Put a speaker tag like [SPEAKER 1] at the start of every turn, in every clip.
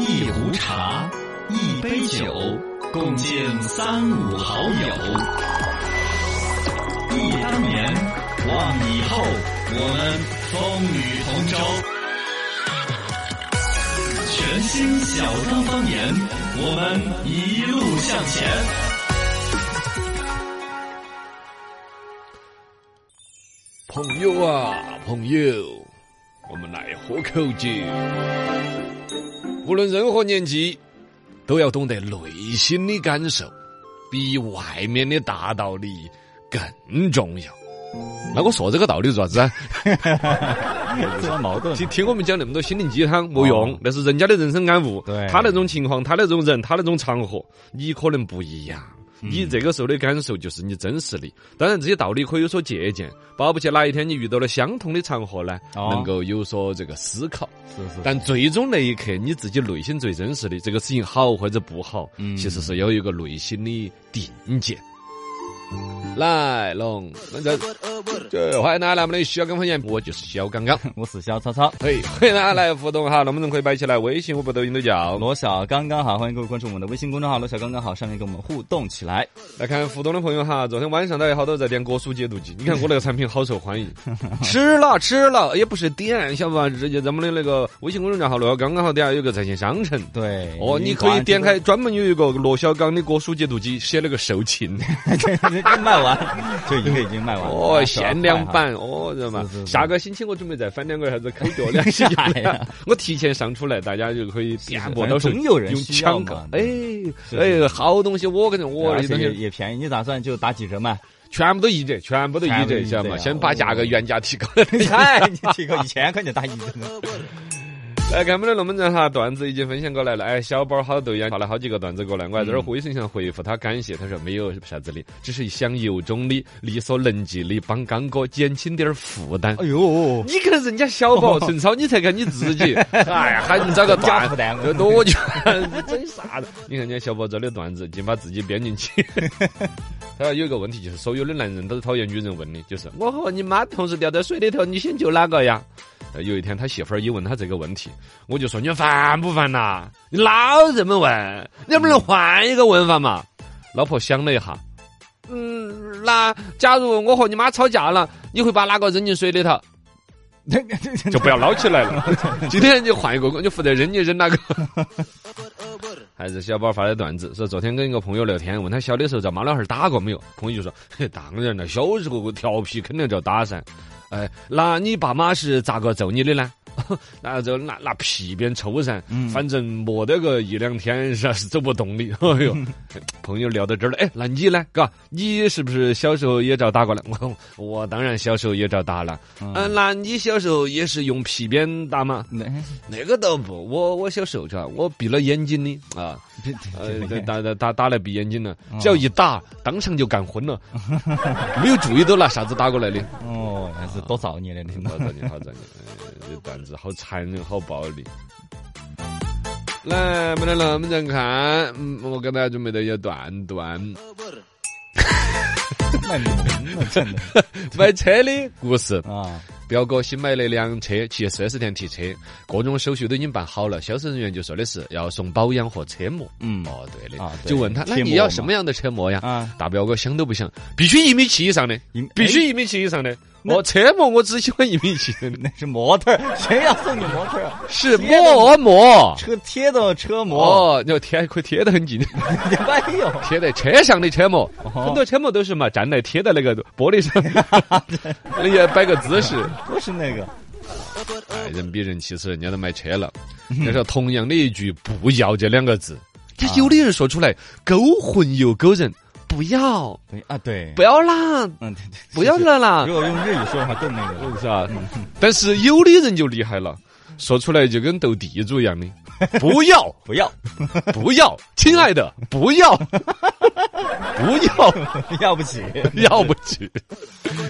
[SPEAKER 1] 一壶茶，一杯酒，共敬三五好友。忆当年，望以后，我们风雨同舟。全新小刚方言，我们一路向前。
[SPEAKER 2] 朋友啊，朋友，我们来喝口酒。无论任何年纪，都要懂得内心的感受，比外面的大道理更重要。那我说这个道理做啥子？
[SPEAKER 3] 啊矛盾。
[SPEAKER 2] 听听我们讲那么多心灵鸡汤没用，那是人家的人生感悟。
[SPEAKER 3] 对
[SPEAKER 2] 他那种情况，他那种人，他那种场合，你可能不一样。你这个时候的感受就是你真实的，当然这些道理可以有所借鉴，保不齐哪一天你遇到了相同的场合呢，
[SPEAKER 3] 哦
[SPEAKER 2] 能够有所这个思考。
[SPEAKER 3] 是是，
[SPEAKER 2] 但最终那一刻，你自己内心最真实的这个事情好或者不好，
[SPEAKER 3] 嗯
[SPEAKER 2] 其实是要有一个内心的定见。来，龙，那这这欢迎大家来我们的小刚方言，我就是小刚刚。
[SPEAKER 3] 我是小曹操。
[SPEAKER 2] 嘿，欢迎大家来互动哈，能不能可以摆起来？微信、微博、抖音都叫。
[SPEAKER 3] 罗小刚刚好，欢迎各位关注我们的微信公众号“罗小刚刚好”，上面跟我们互动起来。
[SPEAKER 2] 来看互动的朋友哈，昨天晚上都有好多在点果蔬解毒剂，你看我那个产品好受欢迎，吃了吃了，也不是点，晓得吧？直接咱们的那个微信公众号“罗小刚刚好”底下有个在线商城。
[SPEAKER 3] 对，
[SPEAKER 2] 哦，你可以点开，专门有一个罗小刚的果蔬解毒剂，写了个售罄，
[SPEAKER 3] 刚卖完，就一个已经卖完了。
[SPEAKER 2] 哦，限量版，哦，知道吗下个星期我准备再翻两个啥子口角两洗
[SPEAKER 3] 哎呀
[SPEAKER 2] 我提前上出来，大家就可以点播，
[SPEAKER 3] 是
[SPEAKER 2] 到时候
[SPEAKER 3] 总有人
[SPEAKER 2] 用
[SPEAKER 3] 需要
[SPEAKER 2] 抢购
[SPEAKER 3] 嘛。
[SPEAKER 2] 哎哎，好东西，我跟着我
[SPEAKER 3] 而且也
[SPEAKER 2] 这东西
[SPEAKER 3] 也便宜，你打算就打几折卖？
[SPEAKER 2] 全部都一折，全部都一折，
[SPEAKER 3] 全部一折
[SPEAKER 2] 晓得吗？
[SPEAKER 3] 啊
[SPEAKER 2] 先把价格
[SPEAKER 3] 哦
[SPEAKER 2] 原价提高。
[SPEAKER 3] 哎，你提高一千块钱打一折呢？
[SPEAKER 2] 来看我们的龙门阵哈，段子已经分享过来了。哎，小宝好逗呀，发了好几个段子过来，我还在这儿微信上回复他感谢，他说没有啥子的，只是想由衷的、力所能及的帮刚哥减轻点儿负担。
[SPEAKER 3] 哎呦，
[SPEAKER 2] 你看人家小宝陈超，你才看你自己，哎呀，喊你找个段
[SPEAKER 3] 加负担
[SPEAKER 2] 这多久？整啥子？你看人家小宝这的段子，竟把自己编进去。他说有一个问题，就是所有的男人都讨厌女人问的，就是我和你妈同时掉在水里头，你先救哪个呀？呃有一天他媳妇儿一问他这个问题，我就说你烦不烦呐？你老这么问，你能不能换一个问法嘛？老婆想了一下，嗯，那假如我和你妈吵架了，你会把哪个扔进水里头？就不要捞起来了。今天就换一个，你负责扔，你扔哪个？还是小宝发的段子，说昨天跟一个朋友聊天，问他小的时候遭妈老汉儿打过没有？朋友就说：“嘿，当然了，小时候调皮肯定就要打噻。”哎，那你爸妈是咋个揍你的呢？那就拿拿皮鞭抽噻，反正磨得个一两天是是走不动的。哎呦，朋友聊到这儿了，哎，那你呢？嘎，你是不是小时候也遭打过呢？我我当然小时候也遭打了。嗯，那你小时候也是用皮鞭打吗？
[SPEAKER 3] 那
[SPEAKER 2] 那个倒不，我我小时候是吧？我闭了眼睛的啊，呃，打打打打来闭眼睛了，只要一打，当场就干昏了，没有注意到拿啥子打过来的。
[SPEAKER 3] 哦，还是多造孽的，听到
[SPEAKER 2] 好造孽，好造孽！呃这段子好残忍，好暴力。来，我们来龙门阵看，嗯，我给大家准备的一段段
[SPEAKER 3] 卖萌了，真 的
[SPEAKER 2] 买车的故事。
[SPEAKER 3] 啊！
[SPEAKER 2] 表哥新买了辆车，去四 S 店提车，各种手续都已经办好了。销售人员就说的是要送保养和车模。
[SPEAKER 3] 嗯
[SPEAKER 2] 哦，对的，
[SPEAKER 3] 啊对
[SPEAKER 2] 就问他，那你要什么样的车模呀？
[SPEAKER 3] 啊，
[SPEAKER 2] 大表哥想都不想，必须一米七以上的，必须一米七以上的。哦，车模我只喜欢一米七的，
[SPEAKER 3] 那是模特儿，谁要送你模特儿？
[SPEAKER 2] 是膜膜。
[SPEAKER 3] 车贴的车模，
[SPEAKER 2] 哦，你要贴可以贴得很近，贴在车上的车模，
[SPEAKER 3] 哦。
[SPEAKER 2] 很多车模都是嘛，站来贴在那个玻璃上，那也摆个姿势。
[SPEAKER 3] 不是那个，
[SPEAKER 2] 哎，人比人气死，人家都买车了。就说同样的一句“不要”这两个字，这有的人说出来勾魂又勾人，不要，
[SPEAKER 3] 对啊，对，
[SPEAKER 2] 不要啦，
[SPEAKER 3] 嗯，对对，
[SPEAKER 2] 不要
[SPEAKER 3] 是
[SPEAKER 2] 了啦
[SPEAKER 3] 如，果用日语说的话更那个，
[SPEAKER 2] 是吧？但是有的人就厉害了，说出来就跟斗地主一样的，不要，
[SPEAKER 3] 不要，
[SPEAKER 2] 不要，亲爱的，不要，不要。
[SPEAKER 3] 要不起，
[SPEAKER 2] 要不起。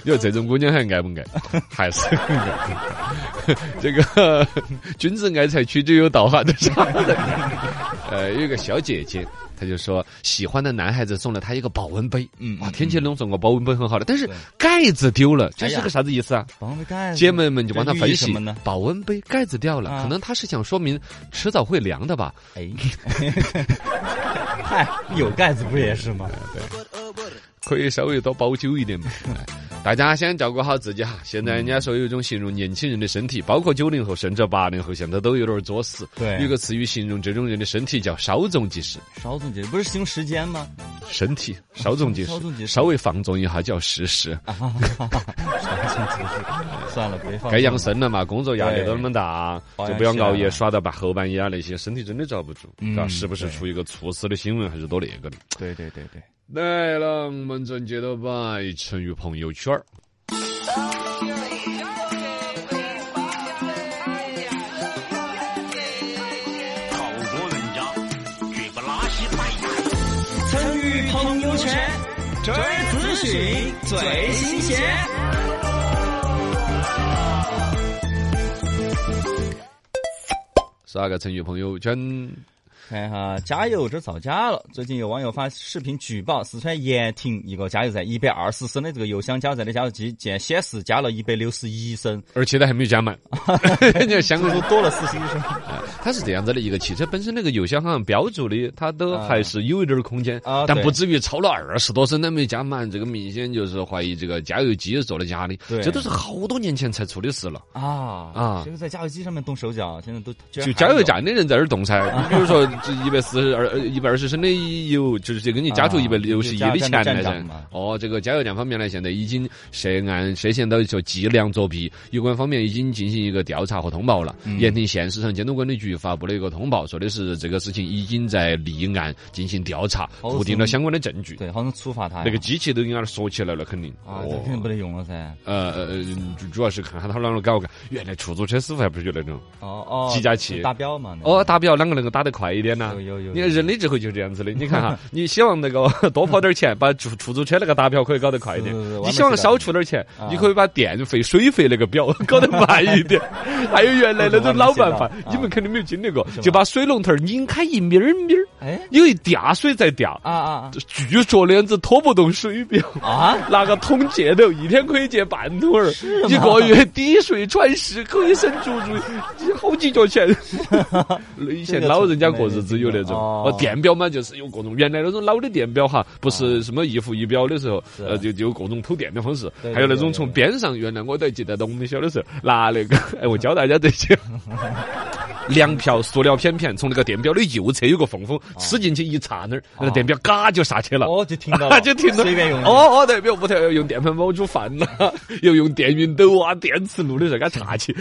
[SPEAKER 2] 你说这种姑娘还爱不爱？还是爱。这个君子爱财，取之有道哈，这啥子？呃，有个小姐姐，他就说喜欢的男孩子送了他一个保温杯，
[SPEAKER 3] 嗯哇
[SPEAKER 2] 天气冷，送个保温杯很好的，但是盖子丢了，这是个啥子意思啊？
[SPEAKER 3] 保温杯盖子。
[SPEAKER 2] 姐妹们就帮他分析
[SPEAKER 3] 意什么呢，
[SPEAKER 2] 保温杯盖子掉了，
[SPEAKER 3] 啊。
[SPEAKER 2] 可能他是想说明迟早会凉的吧。
[SPEAKER 3] 哎，嗨，有盖子不也是吗？对。
[SPEAKER 2] 可以稍微多保久一点嘛。哎大家先照顾好自己哈。现在人家说有一种形容年轻人的身体，包括九零后甚至八零后，现在都有点作死。
[SPEAKER 3] 对
[SPEAKER 2] 有个词语形容这种人的身体叫稍纵即逝，
[SPEAKER 3] 稍纵即逝，不是形容时间吗？
[SPEAKER 2] 身体稍纵即逝
[SPEAKER 3] 稍
[SPEAKER 2] 微放纵一下叫逝世。
[SPEAKER 3] 稍纵即逝，算了，别放。
[SPEAKER 2] 该养生了嘛，工作压力都那么大，就不要熬夜耍到半后半夜啊那些，身体真的遭不住。
[SPEAKER 3] 嗯
[SPEAKER 2] 嘎，是不
[SPEAKER 3] 时
[SPEAKER 2] 出一个猝死的新闻，还是多那个的？
[SPEAKER 3] 对对对对，
[SPEAKER 2] 来了，我们正接到摆成语朋友圈儿。
[SPEAKER 4] 这儿资讯最新鲜。
[SPEAKER 2] 刷个成语朋友圈，
[SPEAKER 3] 看一下加油这造假了。最近有网友发视频举报四川盐亭一个加油站一百二十升的这个油箱加油站的加油机，竟然显示加了一百六十一升，
[SPEAKER 2] 而且它还没有加满。你看香港
[SPEAKER 3] 足足多了四十一升。
[SPEAKER 2] 它是这样子的，一个汽车本身那个油箱好像标注的，它都
[SPEAKER 3] 啊
[SPEAKER 2] 还是有一点空间，
[SPEAKER 3] 啊
[SPEAKER 2] 但不至于超了二十多升都没加满。这个明显就是怀疑这个加油机是做的假的。
[SPEAKER 3] 对
[SPEAKER 2] 这都是好多年前才出的事了。
[SPEAKER 3] 啊
[SPEAKER 2] 啊
[SPEAKER 3] 这个在加油机上面动手脚，现在都
[SPEAKER 2] 就加油站的人在那儿动噻，你 比如说这一百四十二、一百二十升的油，就是给你加注
[SPEAKER 3] 啊
[SPEAKER 2] 一百六十一的钱来噻。哦，这个加油站方面呢，现在已经涉案涉嫌到说计量作弊，有关方面已经进行一个调查和通报了。
[SPEAKER 3] 嗯
[SPEAKER 2] 盐亭县市场监督管理局发布了一个通报，说的是这个事情已经在立案进行调查，固定了相关的证据。
[SPEAKER 3] 对，好像处罚他
[SPEAKER 2] 那个机器都应该锁起来了，肯定。
[SPEAKER 3] 啊，这肯定不得用了噻。
[SPEAKER 2] 呃呃呃，主主要是看下他啷个搞干。原来出租车师傅还不是就那种
[SPEAKER 3] 哦哦，
[SPEAKER 2] 计价器
[SPEAKER 3] 打表嘛？
[SPEAKER 2] 哦，打表啷个能够打得快一点呢？
[SPEAKER 3] 有有有
[SPEAKER 2] 你看人的智慧就是这样子的。你看哈，你希望那个 多跑点钱，把出出租车那个打表可以搞得快一点你希望少出点钱，
[SPEAKER 3] 啊
[SPEAKER 2] 你可以把电费、水费那个表 搞得慢一点。还有原来那种老办法，你们肯定没有经历过就把水龙头拧开一咪儿咪儿，
[SPEAKER 3] 哎
[SPEAKER 2] 因为掉水在掉。
[SPEAKER 3] 啊啊
[SPEAKER 2] 据说那样子拖不动水表。
[SPEAKER 3] 啊啊！
[SPEAKER 2] 拿个桶借头，一天可以借半桶儿，一个月滴水穿石，可以省足足好几角钱。以前老人家过日子有那种，
[SPEAKER 3] 哦。
[SPEAKER 2] 哦，电表嘛，就是有各种原来那种老的电表哈，不是什么一伏一表的时候，呃，就就有各种偷电的方式，还有那种从边上，原来我都还记得到我们小的时候拿那个，哎，我教大家这些。粮票塑料片片从那个电表的右侧有个缝缝，吃进去一插那儿，那个电表嘎就下去了。
[SPEAKER 3] 哦，就停到了，
[SPEAKER 2] 就停到
[SPEAKER 3] 随便用。
[SPEAKER 2] 哦哦，对，比如屋头要用电饭煲煮饭了，又用电熨斗啊、电磁炉的时候给它插起，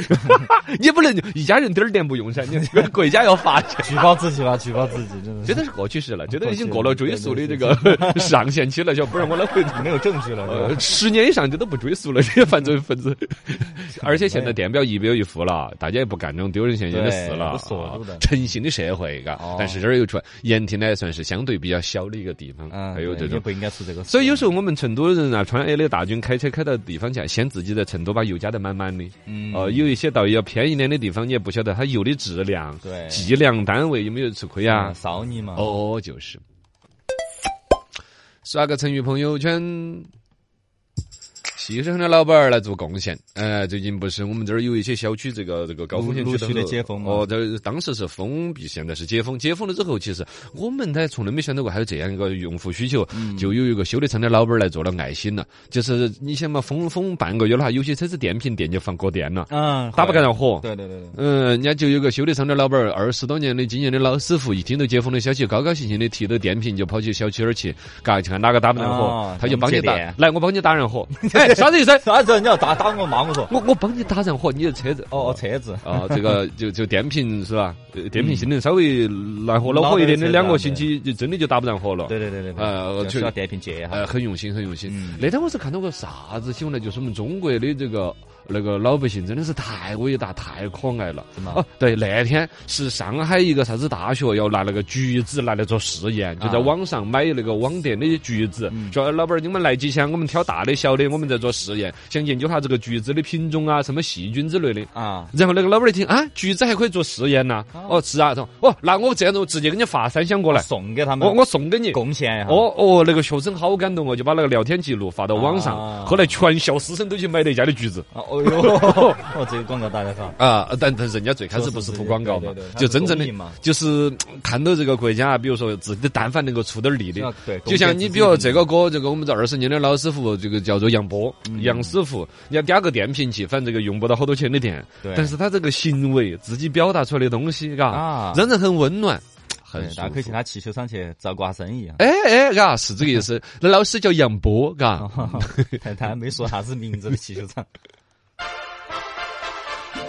[SPEAKER 2] 你不能一家人点儿电不用噻，你国家要罚钱。
[SPEAKER 3] 举报自己吧，举报自己，真的是
[SPEAKER 2] 这都是过去式了，这都已经过了追溯的这个上限期了，晓得不然我那会？
[SPEAKER 3] 没有证据了，
[SPEAKER 2] 呃，十年以上这都不追溯了，这些犯罪分子。而且现在电表一表一付了，大家也不干这种丢人现眼的事了，诚信的社会，嘎
[SPEAKER 3] 哦。
[SPEAKER 2] 但是这儿又出来，盐亭呢算是相对比较小的一个地方，
[SPEAKER 3] 嗯，
[SPEAKER 2] 还有这种。
[SPEAKER 3] 不应该出这个。
[SPEAKER 2] 所以有时候我们成都人啊，川 A 的大军开车开到地方去，先自己在成都把油加得满满的。
[SPEAKER 3] 嗯，
[SPEAKER 2] 哦，有一些到要偏一点的地方，你也不晓得它油的质量、
[SPEAKER 3] 对
[SPEAKER 2] 计量单位有没有吃亏啊
[SPEAKER 3] 啊，？扫你嘛。
[SPEAKER 2] 哦，就是。刷个成语朋友圈。牺牲的老板儿来做贡献。呃，最近不是我们这儿有一些小区这个这个高风险区
[SPEAKER 3] 陆续的解封嘛
[SPEAKER 2] 哦，这当时是封闭，现在是解封。解封了之后，其实我们呢从来没想到过还有这样一个用户需求，
[SPEAKER 3] 嗯
[SPEAKER 2] 就有一个修理厂的老板儿来做了爱心了。就是你想嘛，封封半个月的话，有些车子电瓶电就放过电了，
[SPEAKER 3] 嗯，
[SPEAKER 2] 打不干。上火。
[SPEAKER 3] 对对对对，
[SPEAKER 2] 嗯，人家就有个修理厂的老板儿，二十多年的经验的老师傅，一听到解封的消息，高高兴兴的提着电瓶就跑去小区那儿去，嘎，看哪个打不上火
[SPEAKER 3] 哦，
[SPEAKER 2] 他就帮你打，来，我帮你打上火。哎，啥子意思？
[SPEAKER 3] 啥子？你要打打我骂我说？
[SPEAKER 2] 我我帮你打燃火，你的车子。
[SPEAKER 3] 哦哦，车子。
[SPEAKER 2] 啊，这个 就就电瓶是吧？呃电瓶性能稍微燃火恼火一点的，两个星期就真的就打不燃火了。
[SPEAKER 3] 对对对对对。
[SPEAKER 2] 呃
[SPEAKER 3] 就需要电瓶借一下。
[SPEAKER 2] 呃，很用心，很用心
[SPEAKER 3] 嗯。
[SPEAKER 2] 那天我是看到个啥子新闻呢？就是我们中国的这个那个老百姓真的是太伟大、太可爱了。
[SPEAKER 3] 是吗
[SPEAKER 2] 哦，对，那天是上海一个啥子大学要拿那个橘子拿来做试验，就在
[SPEAKER 3] 啊
[SPEAKER 2] 网上买那个网店的橘子，
[SPEAKER 3] 嗯
[SPEAKER 2] 说老板儿你们来几箱，我们挑大的、小的，我们在做试验，想研究下这个橘子的品种啊，什么细菌之类的。
[SPEAKER 3] 啊，
[SPEAKER 2] 然后那个老板儿一听啊，橘子还可以做试验呐、哦，是啊，说哦，那我这样子，我直接给你发三箱过来，
[SPEAKER 3] 送给他们，
[SPEAKER 2] 我我送给你。
[SPEAKER 3] 贡献一下。
[SPEAKER 2] 哦哦，那个学生好感动哦，就把那个聊天记录发到网上。
[SPEAKER 3] 啊
[SPEAKER 2] 后来全校师生都去买那家的橘子。
[SPEAKER 3] 哦哦哟，哦，这个广告打得好。
[SPEAKER 2] 啊，但但人家最开始不是图广告嘛就真正的就是嗯看到这个国家，比如说自己但凡能够出点力的
[SPEAKER 3] 啊，对
[SPEAKER 2] 就像你比如这个歌，这个我们这二十年的老师傅，这个叫做杨波，
[SPEAKER 3] 嗯
[SPEAKER 2] 杨师傅，你要点个电瓶器，反正这个用不到好多钱的电，
[SPEAKER 3] 对
[SPEAKER 2] 但是他这个行为自己表达出来的东西，嘎
[SPEAKER 3] 啊，
[SPEAKER 2] 让人很温暖，很
[SPEAKER 3] 对，大家可以去他汽修厂去照顾下生意啊。
[SPEAKER 2] 哎哎，嘎，是这个意思。那老师叫杨波，嘎，
[SPEAKER 3] 但 他没说啥子名字的汽修厂。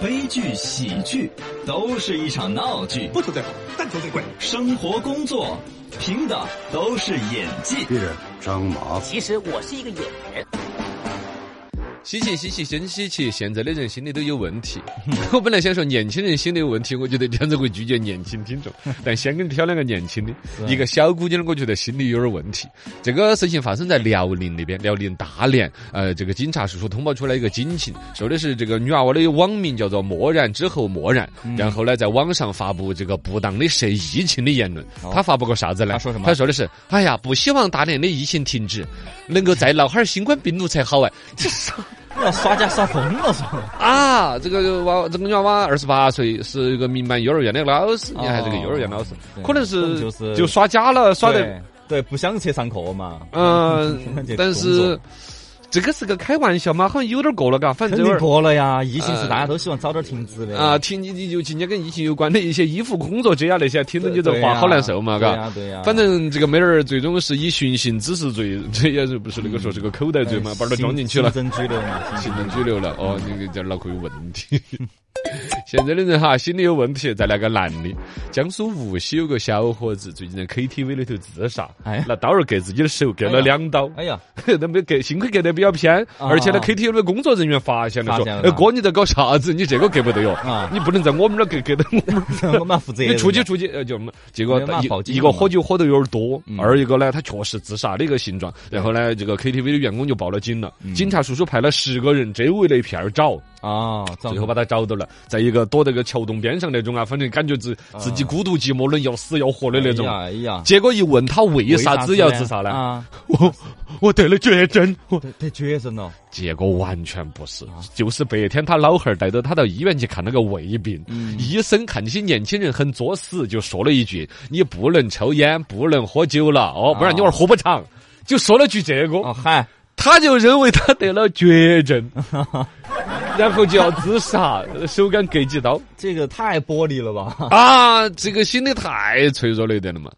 [SPEAKER 4] 悲剧、喜剧都是一场闹剧，
[SPEAKER 5] 不求最好，但求最贵。
[SPEAKER 4] 生活、工作凭的都是演技。
[SPEAKER 5] 张麻子。
[SPEAKER 6] 其实我是一个演员。
[SPEAKER 2] 稀奇稀奇，真稀奇！现在的人心里都有问题。我本来想说年轻人心里有问题，我觉得这样子会拒绝年轻听众。但先给你挑两个年轻的，一个小姑娘，我觉得心里有点问题。这个事情发生在辽宁那边，辽宁大连。呃，这个警察叔叔通报出来一个警情，说的是这个女娃娃的网名叫做漠然之后漠然，然后呢在网上发布这个不当的涉疫情的言论。他发布个啥子呢？
[SPEAKER 3] 他说什么
[SPEAKER 2] 他说的是：哎呀，不希望大连的疫情停止，能够再闹哈儿新冠病毒才好哎。这啥？
[SPEAKER 3] 要耍家耍疯了是吧？
[SPEAKER 2] 啊，这个娃这个女娃娃二十八岁，是一个民办幼儿园的老师，你还是个幼儿园老师，可能是
[SPEAKER 3] 就是
[SPEAKER 2] 就耍家了，耍的
[SPEAKER 3] 对对，不想去上课嘛。
[SPEAKER 2] 嗯，但是
[SPEAKER 3] 作
[SPEAKER 2] 这个是个开玩笑嘛，好像有点过了，嘎，反
[SPEAKER 3] 肯定
[SPEAKER 2] 正。
[SPEAKER 3] 过了呀，疫情是
[SPEAKER 2] 呃
[SPEAKER 3] 大家都希望早点停止的
[SPEAKER 2] 啊，停你你就今天跟疫情有关的一些医护工作者啊那些，听着你这话好难受嘛，嘎
[SPEAKER 3] 对
[SPEAKER 2] 嘎。
[SPEAKER 3] 呀对呀。
[SPEAKER 2] 反正这个妹儿最终是以寻衅滋事罪，这也是不是那个说是个口袋罪嘛，把她装进去了。
[SPEAKER 3] 行政拘留嘛，
[SPEAKER 2] 行政拘留了。哦，你个这脑壳有问题。现在的人哈，心理有问题。再来个男的，江苏无锡有个小伙子最近在 KTV 里头自杀，
[SPEAKER 3] 哎
[SPEAKER 2] 拿刀儿割自己的手，割了两刀。
[SPEAKER 3] 哎呀，
[SPEAKER 2] 那没割，幸亏割得比较偏，而且呢
[SPEAKER 3] 啊
[SPEAKER 2] ，KTV 的工作人员发现了，说
[SPEAKER 3] 发现：“了
[SPEAKER 2] 哎，哥，你在搞啥子？你这个割不得哟
[SPEAKER 3] 啊，
[SPEAKER 2] 你不能在我们这儿割，割的我们这儿。”
[SPEAKER 3] 我们要负责。
[SPEAKER 2] 你出去出去，呃，就结果一一个喝酒喝得有点多，
[SPEAKER 3] 嗯
[SPEAKER 2] 二一个呢，他确实自杀的一个形状。然后呢，这个 KTV 的员工就报了警了，
[SPEAKER 3] 嗯
[SPEAKER 2] 警察叔叔派了十个人周围的一片儿找，
[SPEAKER 3] 啊，
[SPEAKER 2] 最后把他找到了，在一个躲在个桥洞边上那种啊，反正感觉自自己孤独寂寞冷要死要活的那种。
[SPEAKER 3] 哎呀，
[SPEAKER 2] 结果一问他为啥子要自杀呢？
[SPEAKER 3] 啊，
[SPEAKER 2] 我我得了绝症，我
[SPEAKER 3] 得得绝症了。
[SPEAKER 2] 结果完全不是，就是白天他老汉儿带着他到医院去看那个胃病，医生看这些年轻人很作死，就说了一句：“你不能抽烟，不能喝酒了，哦，不然你娃儿活不长。”就说了句这个，
[SPEAKER 3] 哦嗨，
[SPEAKER 2] 他就认为他得了绝症，然后就要自杀，手感割几刀
[SPEAKER 3] 这个太玻璃了吧？
[SPEAKER 2] 啊！这个心理太脆弱了一点了嘛。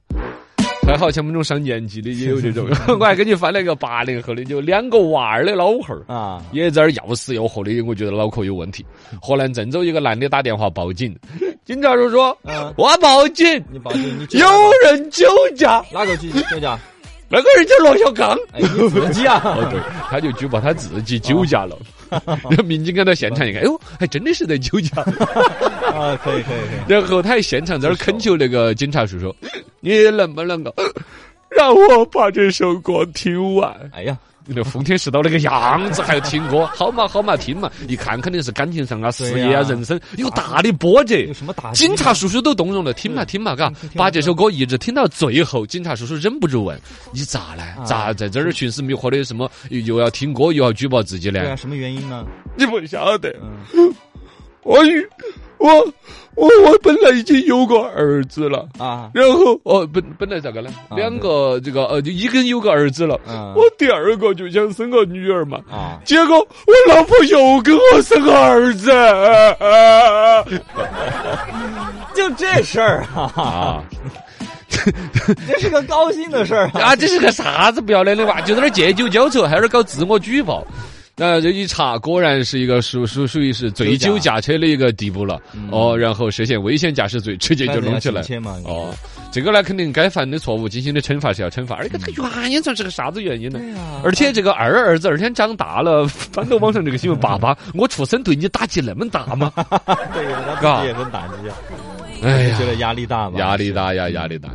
[SPEAKER 2] 还好像我们这种上年纪的也有这种，我还给你翻了一个八零后的，就两个娃儿的老汉儿。
[SPEAKER 3] 啊，
[SPEAKER 2] 也在那儿要死要活的，我觉得脑壳有问题。河南郑州一个男的打电话报警，警察叔叔，
[SPEAKER 3] 嗯
[SPEAKER 2] 我报警，
[SPEAKER 3] 你报警，你
[SPEAKER 2] 有人酒驾，
[SPEAKER 3] 哪个去酒驾？
[SPEAKER 2] 那个人叫罗小刚。
[SPEAKER 3] 哎，你自己啊？
[SPEAKER 2] 哦，对，他就举报他自己酒驾了。然后民警赶到现场一看，哎呦，还真的是在酒驾。
[SPEAKER 3] 啊，可以可以可以。
[SPEAKER 2] 然后他还现场在那儿恳求那个警察叔叔，你能不能够让我把这首歌听完？
[SPEAKER 3] 哎呀，
[SPEAKER 2] 那封天世道那个样子，还要听歌，好嘛好嘛听嘛，一看肯定是感情上啊、事业啊、人生有大的波折
[SPEAKER 3] 有。什么大
[SPEAKER 2] 警察叔叔都动容了，听嘛听嘛，嘎把这首歌一直听到最后，警察叔叔忍不住问：“你咋呢？
[SPEAKER 3] 啊
[SPEAKER 2] 咋在这儿寻死觅活的？什么又又要听歌，又要举报自己呢
[SPEAKER 3] 对啊，？什么原因呢？
[SPEAKER 2] 你不晓得，
[SPEAKER 3] 嗯
[SPEAKER 2] 我与我我我本来已经有个儿子了。”
[SPEAKER 3] 啊，
[SPEAKER 2] 然后哦，本本来咋个呢？
[SPEAKER 3] 啊
[SPEAKER 2] 两个这个呃，就已经有个儿子了。
[SPEAKER 3] 嗯
[SPEAKER 2] 我第二个就想生个女儿嘛。
[SPEAKER 3] 啊，
[SPEAKER 2] 结果我老婆又给我生个儿子。啊
[SPEAKER 3] 就这事儿啊，
[SPEAKER 2] 啊
[SPEAKER 3] 这是个高兴的事儿啊。
[SPEAKER 2] 啊！这是个啥子不要脸的娃？就在那儿借酒浇愁，还在那儿搞自我举报。那这一查，果然是一个属属属于是醉酒驾车的一个地步了。哦，然后涉嫌危险驾驶罪，直接就弄起来。哦，这个呢，肯定该犯的错误进行的惩罚是要惩罚。而且这个原因算是个啥子原因呢？而且这个二儿子二天长大了，翻到网上这个新闻，爸爸，我出生对你打击那么大吗？
[SPEAKER 3] 对呀，他也很打击啊。哎呀，觉得压力大吗？
[SPEAKER 2] 压力大呀，压力大。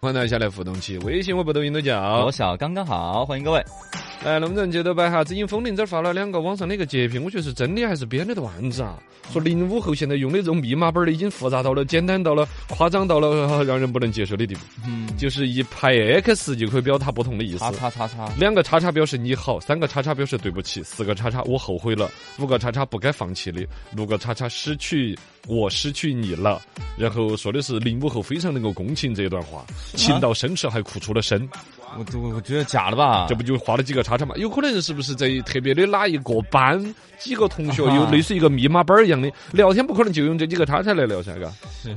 [SPEAKER 2] 欢迎大家来互动起，微信、微博、抖音都叫。
[SPEAKER 3] 我小刚刚好，欢迎各位。
[SPEAKER 2] 来，龙人接着摆哈，最近风铃这儿发了两个网上的一个截屏，我觉得是真的还是编的段子啊？说零五后现在用的这种密码本儿的已经复杂到了、简单到了、夸张到了让人不能接受的地步。嗯，就是一排 X 就可以表达不同的意思。
[SPEAKER 3] 叉叉叉叉，
[SPEAKER 2] 两个叉叉表示你好，三个叉叉表示对不起，四个叉叉我后悔了，五个叉叉不该放弃的，六个叉叉失去。我失去你了，然后说的是零五后非常能够共情这段话，情到深处还哭出了声。
[SPEAKER 3] 我我我觉得假了吧？
[SPEAKER 2] 这不就画了几个叉叉嘛？有可能是不是在特别的哪一个班，几个同学有类似一个密码本儿一样的聊天，不可能就用这几个叉叉来聊噻，嘎。
[SPEAKER 3] 是。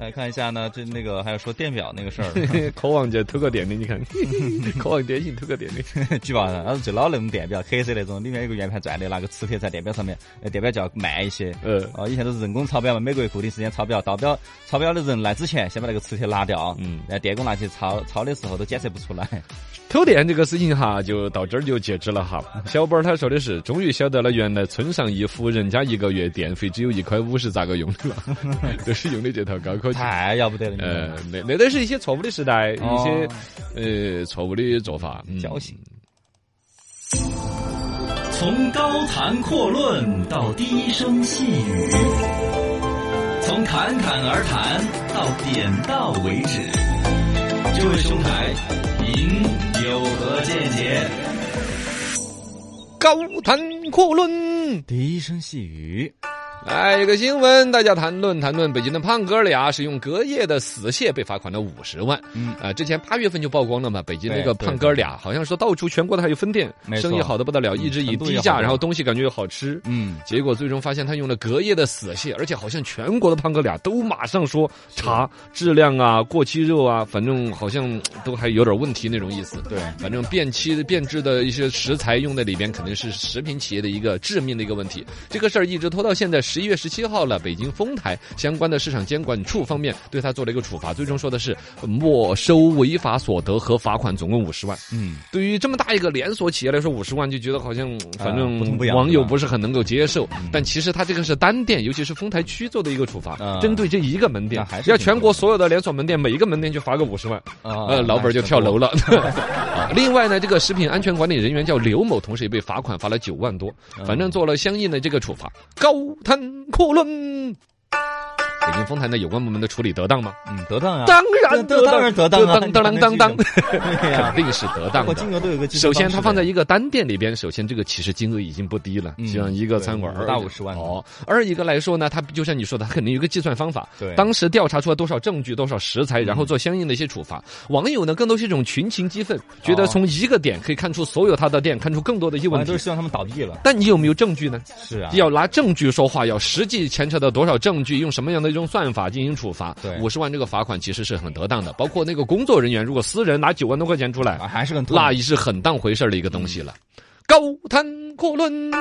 [SPEAKER 3] 来看一下呢，这那个还要说电表那个事儿，
[SPEAKER 2] 渴望就偷个电的，你看，渴望电信偷个电的，
[SPEAKER 3] 举报他，他是最老那种电表，黑色那种，里面有个圆盘转的，拿个磁铁在电表上面，呃，电表就要慢一些。呃，哦，以前都是人工抄表嘛，每个月固定时间抄表，到表抄表的人来之前，先把那个磁铁拿掉，嗯，然后电工拿去抄，抄的时候都检测不出来。
[SPEAKER 2] 偷电这个事情哈，就到这儿就截止了哈。小宝他说的是，终于晓得了，原来村上一户人家一个月电费只有一块五是咋个用的了，就是用的这套高科技。
[SPEAKER 3] 太要不得了！
[SPEAKER 2] 呃，那那都是一些错误的时代，一些呃错误的做法，
[SPEAKER 3] 侥幸。
[SPEAKER 1] 从高谈阔论到低声细语，从侃侃而谈到点到为止。这位兄台，您有何见解？
[SPEAKER 2] 高谈阔论，
[SPEAKER 3] 低声细语。
[SPEAKER 2] 来一个新闻，大家谈论谈论。北京的胖哥俩是用隔夜的死蟹被罚款了五十万。嗯，啊，之前八月份就曝光了嘛，北京那个胖哥俩好像说到处全国的还有分店，生意好的不得了，一直以低价，然后东西感觉又好吃。嗯，结果最终发现他用了隔夜的死蟹，而且好像全国的胖哥俩都马上说查质量啊、过期肉啊，反正好像都还有点问题那种意思。
[SPEAKER 3] 对，
[SPEAKER 2] 反正变期变质的一些食材用在里边，肯定是食品企业的一个致命的一个问题。这个事儿一直拖到现在。十一月十七号呢，北京丰台相关的市场监管处方面对他做了一个处罚，最终说的是没收违法所得和罚款总共五十万。嗯，对于这么大一个连锁企业来说，五十万就觉得好像反正网友不是很能够接受。但其实他这个是单店，尤其是丰台区做的一个处罚，针对这一个门店，要全国所有的连锁门店每一个门店就罚个五十万，呃，老板就跳楼了。另外呢，这个食品安全管理人员叫刘某，同时也被罚款罚了九万多，反正做了相应的这个处罚。高谈。可论。北京丰台的有关部门的处理得当吗？
[SPEAKER 3] 嗯，得当啊，
[SPEAKER 2] 当然得当，
[SPEAKER 3] 得当啊，
[SPEAKER 2] 当当当当，肯定是得当的。
[SPEAKER 3] 金额都有个
[SPEAKER 2] 首先，它放在一个单店里边，首先这个其实金额已经不低了，像一个餐馆
[SPEAKER 3] 五大五十万
[SPEAKER 2] 哦。二一个来说呢，它就像你说的，它肯定有个计算方法。
[SPEAKER 3] 对，
[SPEAKER 2] 当时调查出来多少证据，多少食材，然后做相应的一些处罚。网友呢，更多是一种群情激愤，觉得从一个点可以看出所有他的店，看出更多的一些问题，
[SPEAKER 3] 都是希望他们倒闭了。
[SPEAKER 2] 但你有没有证据呢？
[SPEAKER 3] 是啊，
[SPEAKER 2] 要拿证据说话，要实际牵扯到多少证据，用什么样的一种算法进行。处罚
[SPEAKER 3] 对
[SPEAKER 2] 五十万这个罚款其实是很得当的，包括那个工作人员，如果私人拿九万多块钱出来，
[SPEAKER 3] 还是很
[SPEAKER 2] 那也是很当回事的一个东西了。高谈阔论。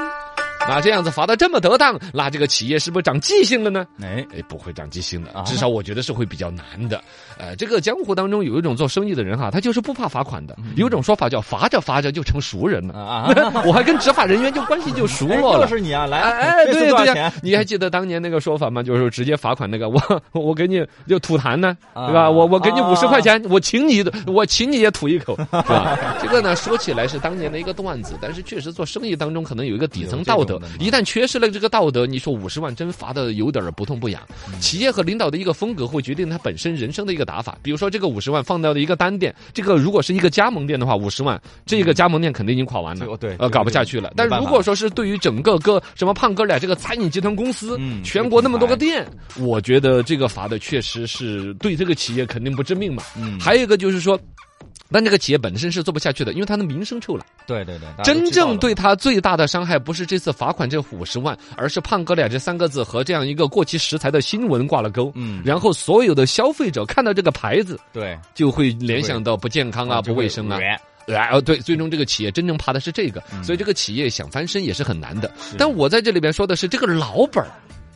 [SPEAKER 2] 那这样子罚的这么得当，那这个企业是不是长记性了呢？哎哎，不会长记性的，至少我觉得是会比较难的。呃，这个江湖当中有一种做生意的人哈，他就是不怕罚款的。有种说法叫罚着罚着就成熟人了啊！我还跟执法人员就关系就熟了。
[SPEAKER 3] 就是你啊，来，
[SPEAKER 2] 哎，对对呀，你还记得当年那个说法吗？就是直接罚款那个，我 我给你就吐痰呢，对吧？我我给你五十块钱，我请你，我请你也吐一口，是吧？这个呢，说起来是当年的一个段子，但是确实做生意当中可能有一个底层道德。一旦缺失了这个道德，你说五十万真罚的有点不痛不痒。企业和领导的一个风格会决定他本身人生的一个打法。比如说这个五十万放到了一个单店，这个如果是一个加盟店的话，五十万这个加盟店肯定已经垮完了，
[SPEAKER 3] 对，
[SPEAKER 2] 呃，搞不下去了。但如果说是对于整个个什么胖哥俩这个餐饮集团公司，全国那么多个店，我觉得这个罚的确实是对这个企业肯定不致命嘛。还有一个就是说。但这个企业本身是做不下去的，因为他的名声臭了。
[SPEAKER 3] 对对对，
[SPEAKER 2] 真正对他最大的伤害不是这次罚款这五十万，而是“胖哥俩”这三个字和这样一个过期食材的新闻挂了钩。嗯，然后所有的消费者看到这个牌子，
[SPEAKER 3] 对，
[SPEAKER 2] 就会联想到不健康啊、不卫生啊。然后对，最终这个企业真正怕的是这个，所以这个企业想翻身也是很难的。但我在这里边说的是，这个老本儿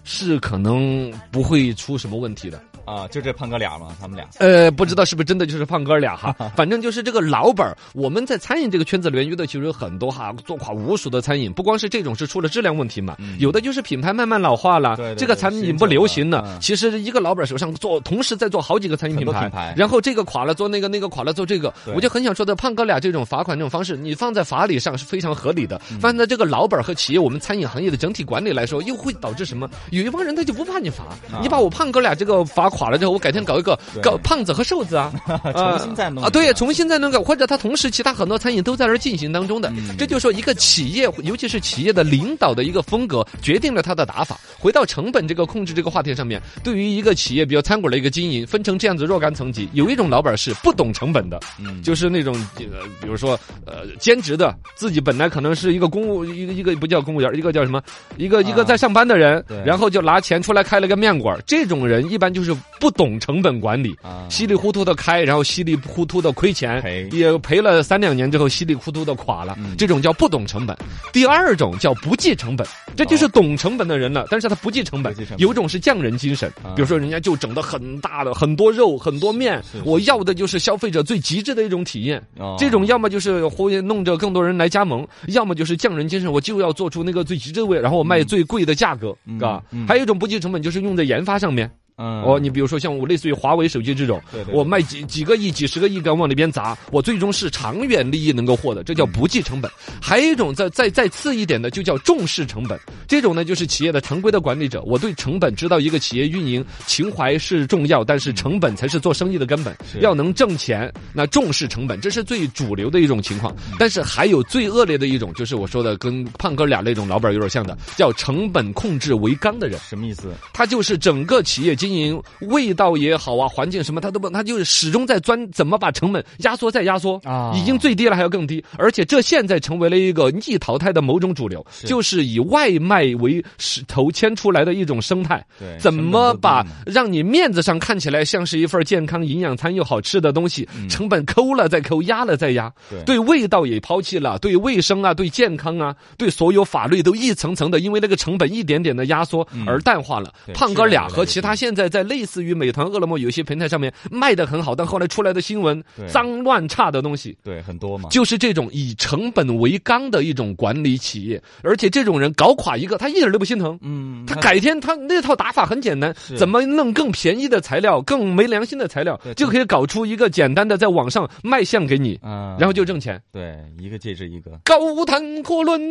[SPEAKER 2] 是可能不会出什么问题的。
[SPEAKER 3] 啊，就这胖哥俩嘛，他们俩。
[SPEAKER 2] 呃，不知道是不是真的就是胖哥俩哈，反正就是这个老本儿。我们在餐饮这个圈子里面遇到其实有很多哈，做垮无数的餐饮，不光是这种是出了质量问题嘛，有的就是品牌慢慢老化了，这个产品不流行了。其实一个老板手上做，同时在做好几个餐饮品牌，然后这个垮了做那个，那个垮了做这个，我就很想说的，胖哥俩这种罚款这种方式，你放在法理上是非常合理的，放在这个老板和企业我们餐饮行业的整体管理来说，又会导致什么？有一帮人他就不怕你罚，你把我胖哥俩这个罚垮了之后，我改天搞。一个搞胖子和瘦子啊，
[SPEAKER 3] 重新再弄啊，
[SPEAKER 2] 对，重新再弄个，或者他同时其他很多餐饮都在这进行当中的，这就说一个企业，尤其是企业的领导的一个风格，决定了他的打法。回到成本这个控制这个话题上面，对于一个企业，比如餐馆的一个经营，分成这样子若干层级，有一种老板是不懂成本的，嗯，就是那种呃，比如说呃，兼职的，自己本来可能是一个公务，一个一个不叫公务员，一个叫什么，一个一个在上班的人，然后就拿钱出来开了个面馆，这种人一般就是不懂成。本管理啊，稀里糊涂的开，然后稀里糊涂的亏钱，也赔了三两年之后，稀里糊涂的垮了。这种叫不懂成本。第二种叫不计成本，这就是懂成本的人了，但是他不计成本。有种是匠人精神，比如说人家就整的很大的很多肉很多面，我要的就是消费者最极致的一种体验。这种要么就是忽悠弄着更多人来加盟，要么就是匠人精神，我就要做出那个最极致的味，然后我卖最贵的价格，嘎。还有一种不计成本，就是用在研发上面。哦，你比如说像我类似于华为手机这种，我卖几几个亿、几十个亿敢往里边砸，我最终是长远利益能够获得，这叫不计成本。还有一种再再再次一点的，就叫重视成本。这种呢，就是企业的常规的管理者，我对成本知道，一个企业运营情怀是重要，但是成本才是做生意的根本。要能挣钱，那重视成本，这是最主流的一种情况。但是还有最恶劣的一种，就是我说的跟胖哥俩那种老板有点像的，叫成本控制为纲的人。
[SPEAKER 3] 什么意思？
[SPEAKER 2] 他就是整个企业经经营味道也好啊，环境什么他都不，他就是始终在钻怎么把成本压缩再压缩啊，已经最低了还要更低，而且这现在成为了一个逆淘汰的某种主流，就是以外卖为头牵出来的一种生态。
[SPEAKER 3] 对，
[SPEAKER 2] 怎么把让你面子上看起来像是一份健康营养餐又好吃的东西，成本抠了再抠，压了再压，对。味道也抛弃了，对卫生啊，对健康啊，对所有法律都一层层的，因为那个成本一点点的压缩而淡化了。胖哥俩和其他现在在类似于美团、饿了么有些平台上面卖的很好，但后来出来的新闻脏乱差的东西，
[SPEAKER 3] 对很多嘛，
[SPEAKER 2] 就是这种以成本为纲的一种管理企业，而且这种人搞垮一个，他一点都不心疼。嗯，他改天他那套打法很简单，怎么弄更便宜的材料、更没良心的材料，就可以搞出一个简单的在网上卖相给你，然后就挣钱。
[SPEAKER 3] 对，一个接着一个，
[SPEAKER 2] 高谈阔论。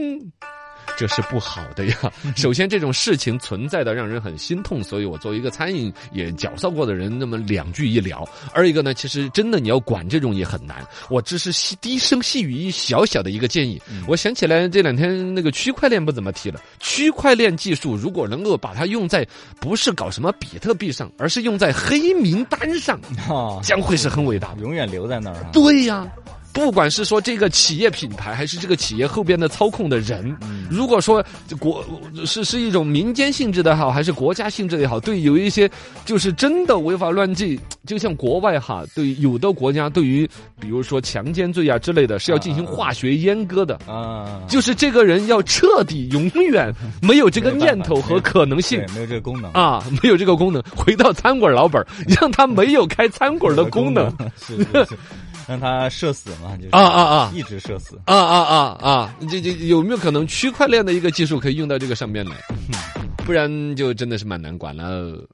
[SPEAKER 2] 这是不好的呀！首先，这种事情存在的让人很心痛，所以我作为一个餐饮也搅骚过的人，那么两句一聊。二一个呢，其实真的你要管这种也很难。我只是细低声细语一小小的一个建议。我想起来这两天那个区块链不怎么提了。区块链技术如果能够把它用在不是搞什么比特币上，而是用在黑名单上，将会是很伟大，
[SPEAKER 3] 永远留在那儿。
[SPEAKER 2] 对呀。不管是说这个企业品牌，还是这个企业后边的操控的人，如果说国是是一种民间性质的好，还是国家性质的也好，对有一些就是真的违法乱纪，就像国外哈，对有的国家对于比如说强奸罪啊之类的，是要进行化学阉割的。啊，就是这个人要彻底永远没有这个念头和可能性，
[SPEAKER 3] 没有这个功能。
[SPEAKER 2] 啊，没有这个功能，回到餐馆老板，让他没有开餐馆的功能。
[SPEAKER 3] 让他社死嘛？就是
[SPEAKER 2] 啊啊啊，
[SPEAKER 3] 一直社死
[SPEAKER 2] 啊啊啊啊！这这有没有可能区块链的一个技术可以用到这个上面来？不然就真的是蛮难管了。